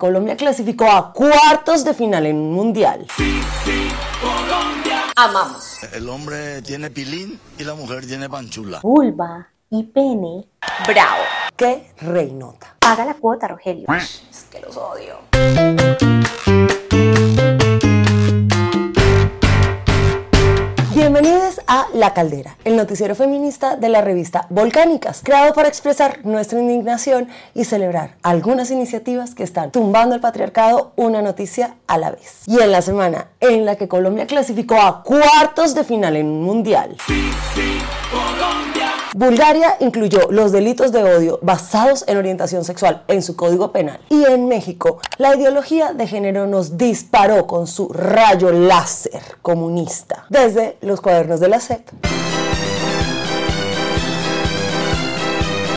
Colombia clasificó a cuartos de final en un mundial. Sí, sí, Colombia. Amamos. El hombre tiene pilín y la mujer tiene panchula. Vulva y pene. Bravo. ¡Qué reinota! Paga la cuota, Rogelio. Es que los odio. Bienvenidos a La Caldera, el noticiero feminista de la revista Volcánicas, creado para expresar nuestra indignación y celebrar algunas iniciativas que están tumbando el patriarcado una noticia a la vez. Y en la semana en la que Colombia clasificó a cuartos de final en un mundial. Bulgaria incluyó los delitos de odio basados en orientación sexual en su código penal. Y en México, la ideología de género nos disparó con su rayo láser comunista desde los cuadernos de la SEP.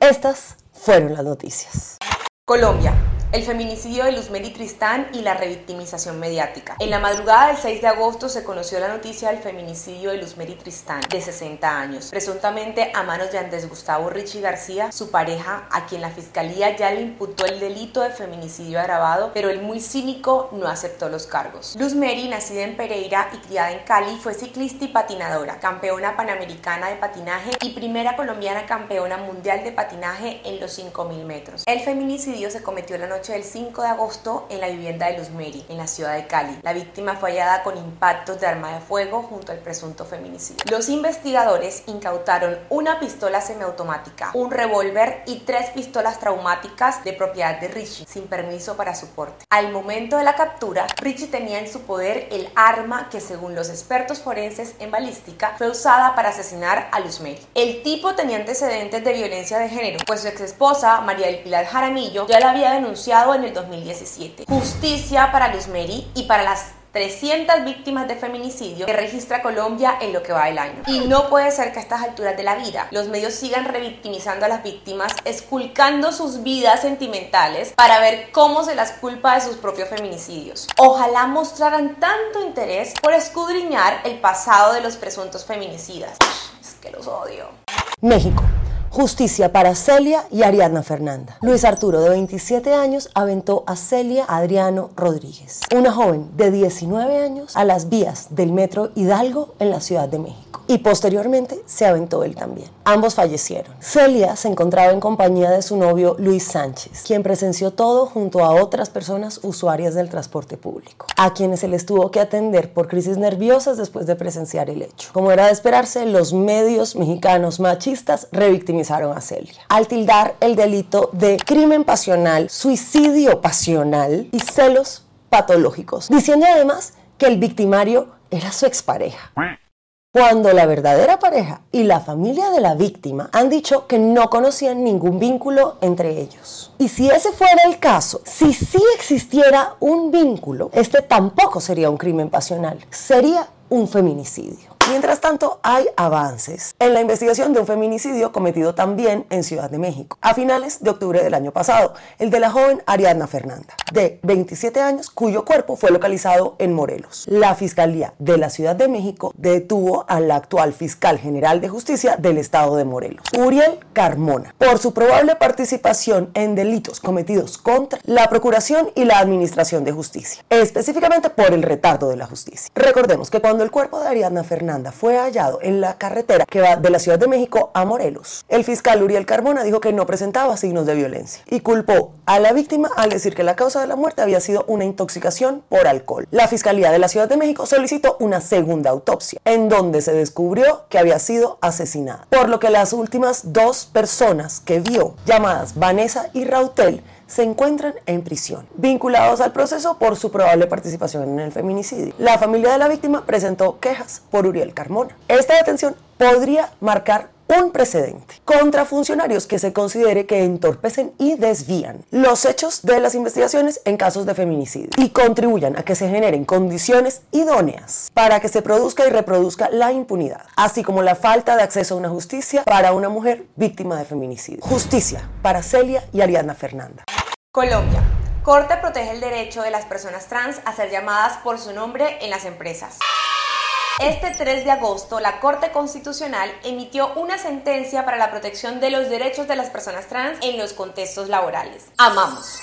Estas fueron las noticias. Colombia. El feminicidio de Luzmeri Tristán y la revictimización mediática. En la madrugada del 6 de agosto se conoció la noticia del feminicidio de Luzmeri Tristán, de 60 años, presuntamente a manos de Andrés Gustavo Richie García, su pareja, a quien la fiscalía ya le imputó el delito de feminicidio agravado, pero el muy cínico no aceptó los cargos. Luzmeri, nacida en Pereira y criada en Cali, fue ciclista y patinadora, campeona panamericana de patinaje y primera colombiana campeona mundial de patinaje en los 5.000 metros. El feminicidio se cometió la noche del 5 de agosto en la vivienda de Luz Meri, en la ciudad de Cali. La víctima fue hallada con impactos de arma de fuego junto al presunto feminicidio. Los investigadores incautaron una pistola semiautomática, un revólver y tres pistolas traumáticas de propiedad de Richie, sin permiso para su porte. Al momento de la captura, Richie tenía en su poder el arma que según los expertos forenses en balística fue usada para asesinar a Luz Meri. El tipo tenía antecedentes de violencia de género, pues su ex esposa, María del Pilar Jaramillo, ya la había denunciado en el 2017. Justicia para Luz Meri y para las 300 víctimas de feminicidio que registra Colombia en lo que va del año. Y no puede ser que a estas alturas de la vida los medios sigan revictimizando a las víctimas, esculcando sus vidas sentimentales para ver cómo se las culpa de sus propios feminicidios. Ojalá mostraran tanto interés por escudriñar el pasado de los presuntos feminicidas. Es que los odio. México. Justicia para Celia y Ariadna Fernanda. Luis Arturo, de 27 años, aventó a Celia Adriano Rodríguez, una joven de 19 años, a las vías del metro Hidalgo en la Ciudad de México. Y posteriormente se aventó él también. Ambos fallecieron. Celia se encontraba en compañía de su novio Luis Sánchez, quien presenció todo junto a otras personas usuarias del transporte público, a quienes se les tuvo que atender por crisis nerviosas después de presenciar el hecho. Como era de esperarse, los medios mexicanos machistas revictimizaron a Celia, al tildar el delito de crimen pasional, suicidio pasional y celos patológicos, diciendo además que el victimario era su expareja cuando la verdadera pareja y la familia de la víctima han dicho que no conocían ningún vínculo entre ellos. Y si ese fuera el caso, si sí existiera un vínculo, este tampoco sería un crimen pasional, sería un feminicidio. Mientras tanto, hay avances en la investigación de un feminicidio cometido también en Ciudad de México, a finales de octubre del año pasado, el de la joven Ariadna Fernanda, de 27 años, cuyo cuerpo fue localizado en Morelos. La Fiscalía de la Ciudad de México detuvo al actual fiscal general de justicia del estado de Morelos, Uriel Carmona, por su probable participación en delitos cometidos contra la Procuración y la Administración de Justicia, específicamente por el retardo de la justicia. Recordemos que cuando el cuerpo de Ariadna Fernanda fue hallado en la carretera que va de la Ciudad de México a Morelos. El fiscal Uriel Carmona dijo que no presentaba signos de violencia y culpó a la víctima al decir que la causa de la muerte había sido una intoxicación por alcohol. La Fiscalía de la Ciudad de México solicitó una segunda autopsia en donde se descubrió que había sido asesinada, por lo que las últimas dos personas que vio, llamadas Vanessa y Rautel, se encuentran en prisión, vinculados al proceso por su probable participación en el feminicidio. La familia de la víctima presentó quejas por Uriel Carmona. Esta detención podría marcar un precedente contra funcionarios que se considere que entorpecen y desvían los hechos de las investigaciones en casos de feminicidio y contribuyan a que se generen condiciones idóneas para que se produzca y reproduzca la impunidad, así como la falta de acceso a una justicia para una mujer víctima de feminicidio. Justicia para Celia y Ariadna Fernanda. Colombia. Corte protege el derecho de las personas trans a ser llamadas por su nombre en las empresas. Este 3 de agosto, la Corte Constitucional emitió una sentencia para la protección de los derechos de las personas trans en los contextos laborales. Amamos.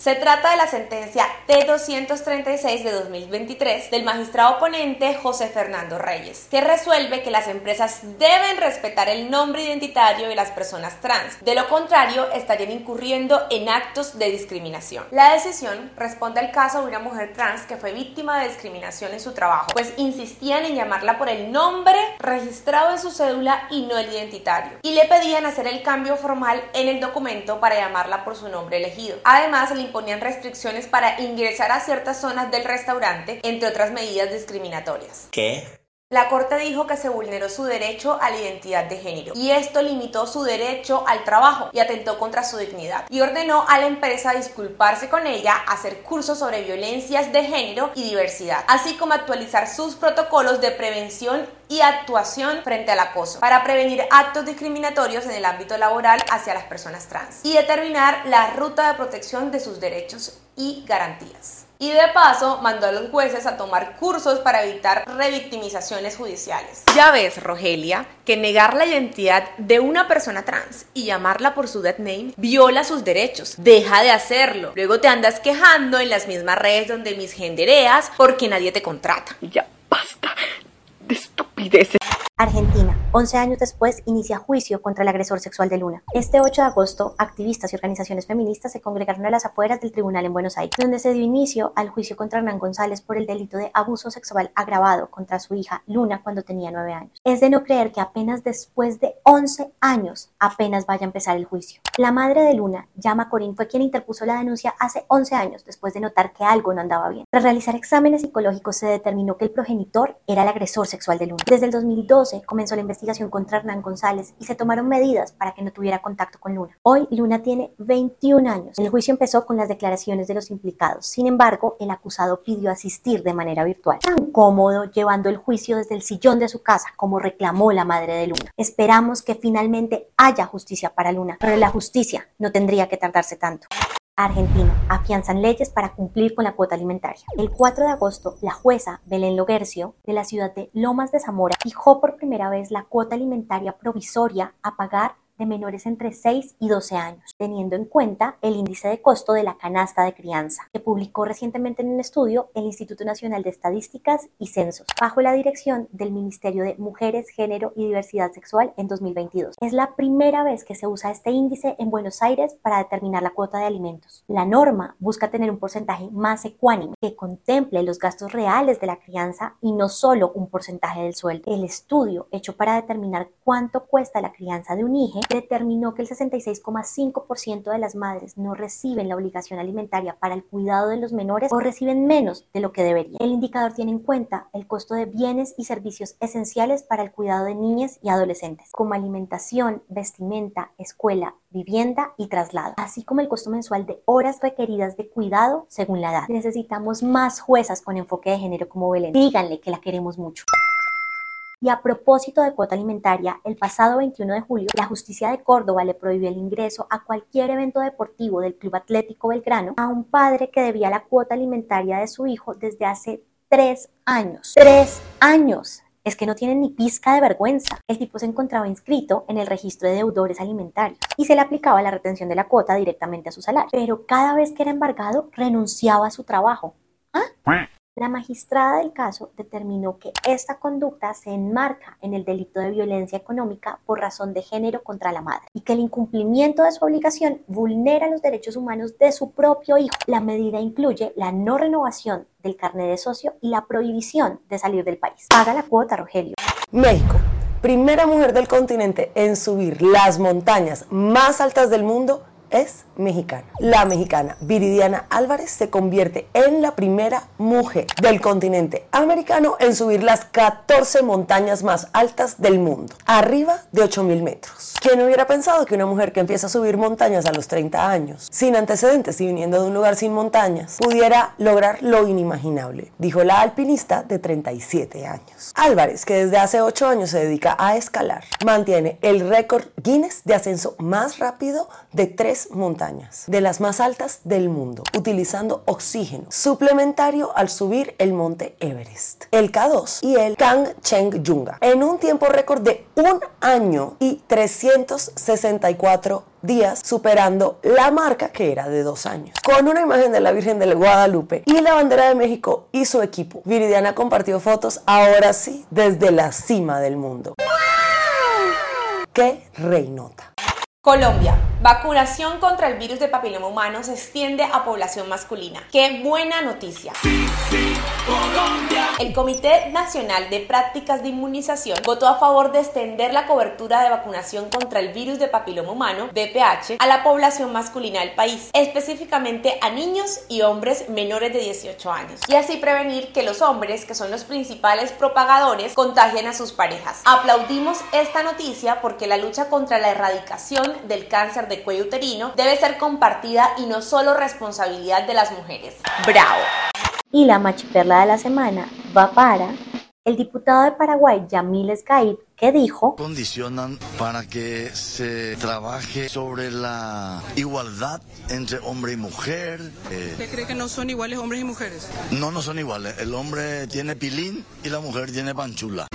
Se trata de la sentencia T236 de 2023 del magistrado oponente José Fernando Reyes, que resuelve que las empresas deben respetar el nombre identitario de las personas trans. De lo contrario, estarían incurriendo en actos de discriminación. La decisión responde al caso de una mujer trans que fue víctima de discriminación en su trabajo, pues insistían en llamarla por el nombre registrado en su cédula y no el identitario, y le pedían hacer el cambio formal en el documento para llamarla por su nombre elegido. Además, le imponían restricciones para ingresar a ciertas zonas del restaurante, entre otras medidas discriminatorias. ¿Qué? La Corte dijo que se vulneró su derecho a la identidad de género y esto limitó su derecho al trabajo y atentó contra su dignidad y ordenó a la empresa disculparse con ella, hacer cursos sobre violencias de género y diversidad, así como actualizar sus protocolos de prevención y actuación frente al acoso para prevenir actos discriminatorios en el ámbito laboral hacia las personas trans y determinar la ruta de protección de sus derechos y garantías. Y de paso mandó a los jueces a tomar cursos para evitar revictimizaciones judiciales. Ya ves, Rogelia, que negar la identidad de una persona trans y llamarla por su dead name viola sus derechos. Deja de hacerlo. Luego te andas quejando en las mismas redes donde misgendereas porque nadie te contrata. Ya basta de estupideces. Argentina, 11 años después, inicia juicio contra el agresor sexual de Luna. Este 8 de agosto, activistas y organizaciones feministas se congregaron a las afueras del tribunal en Buenos Aires, donde se dio inicio al juicio contra Hernán González por el delito de abuso sexual agravado contra su hija Luna cuando tenía 9 años. Es de no creer que apenas después de 11 años apenas vaya a empezar el juicio. La madre de Luna, Llama Corín, fue quien interpuso la denuncia hace 11 años después de notar que algo no andaba bien. Tras realizar exámenes psicológicos se determinó que el progenitor era el agresor sexual de Luna. Desde el 2012, comenzó la investigación contra Hernán González y se tomaron medidas para que no tuviera contacto con Luna. Hoy Luna tiene 21 años. El juicio empezó con las declaraciones de los implicados. Sin embargo, el acusado pidió asistir de manera virtual. Tan cómodo llevando el juicio desde el sillón de su casa como reclamó la madre de Luna. Esperamos que finalmente haya justicia para Luna, pero la justicia no tendría que tardarse tanto. Argentina afianzan leyes para cumplir con la cuota alimentaria. El 4 de agosto, la jueza Belén Logercio de la ciudad de Lomas de Zamora fijó por primera vez la cuota alimentaria provisoria a pagar de menores entre 6 y 12 años, teniendo en cuenta el índice de costo de la canasta de crianza, que publicó recientemente en un estudio el Instituto Nacional de Estadísticas y Censos, bajo la dirección del Ministerio de Mujeres, Género y Diversidad Sexual en 2022. Es la primera vez que se usa este índice en Buenos Aires para determinar la cuota de alimentos. La norma busca tener un porcentaje más ecuánime que contemple los gastos reales de la crianza y no solo un porcentaje del sueldo. El estudio hecho para determinar cuánto cuesta la crianza de un hijo determinó que el 66,5% de las madres no reciben la obligación alimentaria para el cuidado de los menores o reciben menos de lo que deberían. El indicador tiene en cuenta el costo de bienes y servicios esenciales para el cuidado de niñas y adolescentes, como alimentación, vestimenta, escuela, vivienda y traslado, así como el costo mensual de horas requeridas de cuidado según la edad. Necesitamos más juezas con enfoque de género como Belén. Díganle que la queremos mucho. Y a propósito de cuota alimentaria, el pasado 21 de julio, la justicia de Córdoba le prohibió el ingreso a cualquier evento deportivo del Club Atlético Belgrano a un padre que debía la cuota alimentaria de su hijo desde hace tres años. ¡Tres años! Es que no tienen ni pizca de vergüenza. El tipo se encontraba inscrito en el registro de deudores alimentarios y se le aplicaba la retención de la cuota directamente a su salario. Pero cada vez que era embargado, renunciaba a su trabajo. ¿Ah? La magistrada del caso determinó que esta conducta se enmarca en el delito de violencia económica por razón de género contra la madre y que el incumplimiento de su obligación vulnera los derechos humanos de su propio hijo. La medida incluye la no renovación del carnet de socio y la prohibición de salir del país. Paga la cuota, Rogelio. México, primera mujer del continente en subir las montañas más altas del mundo es mexicana. La mexicana Viridiana Álvarez se convierte en la primera mujer del continente americano en subir las 14 montañas más altas del mundo, arriba de 8.000 metros. ¿Quién hubiera pensado que una mujer que empieza a subir montañas a los 30 años, sin antecedentes y viniendo de un lugar sin montañas, pudiera lograr lo inimaginable? Dijo la alpinista de 37 años. Álvarez, que desde hace 8 años se dedica a escalar, mantiene el récord Guinness de ascenso más rápido de 3 tres montañas, de las más altas del mundo, utilizando oxígeno suplementario al subir el monte Everest, el K2 y el Kangchenjunga, en un tiempo récord de un año y 364 días, superando la marca que era de dos años. Con una imagen de la Virgen del Guadalupe y la bandera de México y su equipo, Viridiana compartió fotos ahora sí desde la cima del mundo. ¡Qué reinota! Colombia. Vacunación contra el virus de papiloma humano se extiende a población masculina. ¡Qué buena noticia! El Comité Nacional de Prácticas de Inmunización votó a favor de extender la cobertura de vacunación contra el virus de papiloma humano, VPH, a la población masculina del país, específicamente a niños y hombres menores de 18 años, y así prevenir que los hombres, que son los principales propagadores, contagien a sus parejas. Aplaudimos esta noticia porque la lucha contra la erradicación del cáncer de cuello uterino debe ser compartida y no solo responsabilidad de las mujeres. ¡Bravo! Y la machiperla de la semana va para el diputado de Paraguay, Yamil Esgaib, que dijo Condicionan para que se trabaje sobre la igualdad entre hombre y mujer. eh, ¿Usted cree que no son iguales hombres y mujeres? no, no son iguales. El hombre tiene pilín y la mujer tiene panchula.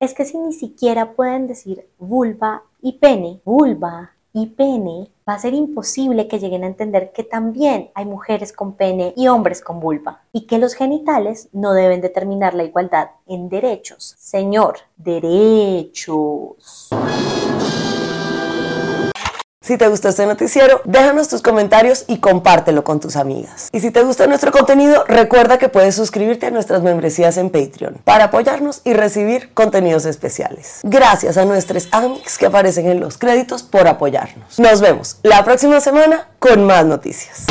es que si ni siquiera pueden decir vulva y pene, vulva y pene, va a ser imposible que lleguen a entender que también hay mujeres con pene y hombres con vulva y que los genitales no deben determinar la igualdad en derechos. Señor, derechos. Si te gustó este noticiero, déjanos tus comentarios y compártelo con tus amigas. Y si te gusta nuestro contenido, recuerda que puedes suscribirte a nuestras membresías en Patreon para apoyarnos y recibir contenidos especiales. Gracias a nuestros amics que aparecen en los créditos por apoyarnos. Nos vemos la próxima semana con más noticias.